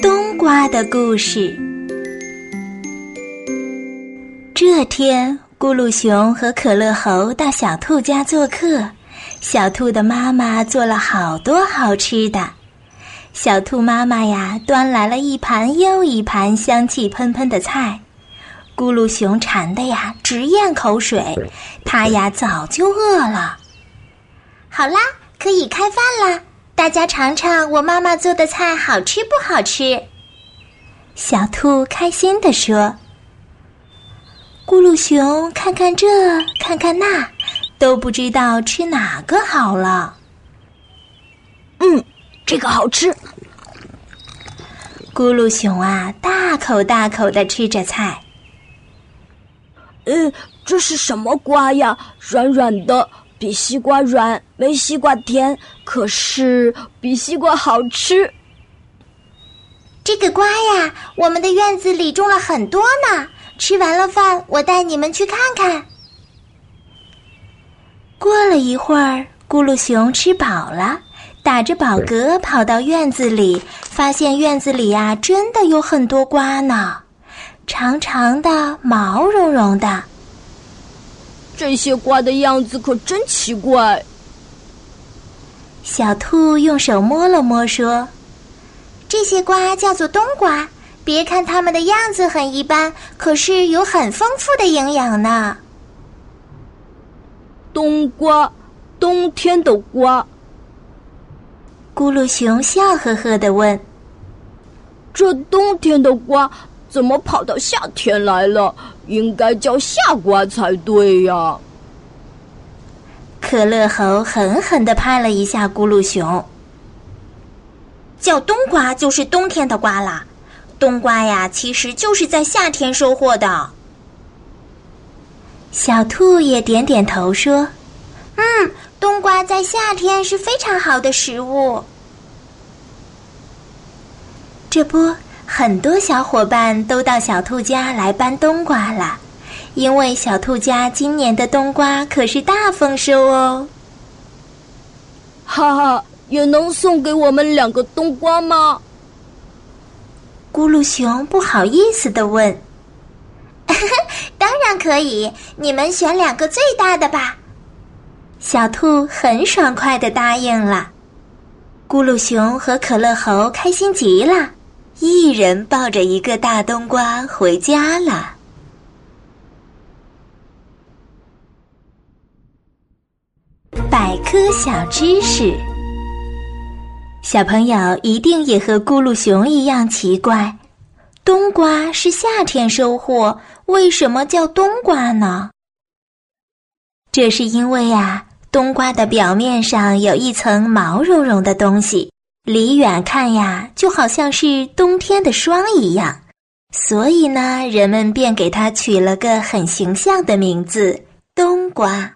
冬瓜的故事。这天，咕噜熊和可乐猴到小兔家做客。小兔的妈妈做了好多好吃的。小兔妈妈呀，端来了一盘又一盘香气喷喷的菜。咕噜熊馋的呀，直咽口水。它呀，早就饿了。好啦，可以开饭啦！大家尝尝我妈妈做的菜好吃不好吃？小兔开心地说。咕噜熊看看这，看看那，都不知道吃哪个好了。嗯，这个好吃。咕噜熊啊，大口大口的吃着菜。嗯，这是什么瓜呀？软软的。比西瓜软，没西瓜甜，可是比西瓜好吃。这个瓜呀，我们的院子里种了很多呢。吃完了饭，我带你们去看看。过了一会儿，咕噜熊吃饱了，打着饱嗝跑到院子里，发现院子里呀，真的有很多瓜呢，长长的，毛茸茸的。这些瓜的样子可真奇怪。小兔用手摸了摸，说：“这些瓜叫做冬瓜，别看它们的样子很一般，可是有很丰富的营养呢。”冬瓜，冬天的瓜。咕噜熊笑呵呵的问：“这冬天的瓜？”怎么跑到夏天来了？应该叫夏瓜才对呀！可乐猴狠狠的拍了一下咕噜熊。叫冬瓜就是冬天的瓜啦，冬瓜呀，其实就是在夏天收获的。小兔也点点头说：“嗯，冬瓜在夏天是非常好的食物。”这不。很多小伙伴都到小兔家来搬冬瓜了，因为小兔家今年的冬瓜可是大丰收哦。哈哈，也能送给我们两个冬瓜吗？咕噜熊不好意思的问。当然可以，你们选两个最大的吧。小兔很爽快的答应了。咕噜熊和可乐猴开心极了。一人抱着一个大冬瓜回家了。百科小知识：小朋友一定也和咕噜熊一样奇怪，冬瓜是夏天收获，为什么叫冬瓜呢？这是因为啊，冬瓜的表面上有一层毛茸茸的东西。离远看呀，就好像是冬天的霜一样，所以呢，人们便给它取了个很形象的名字——冬瓜。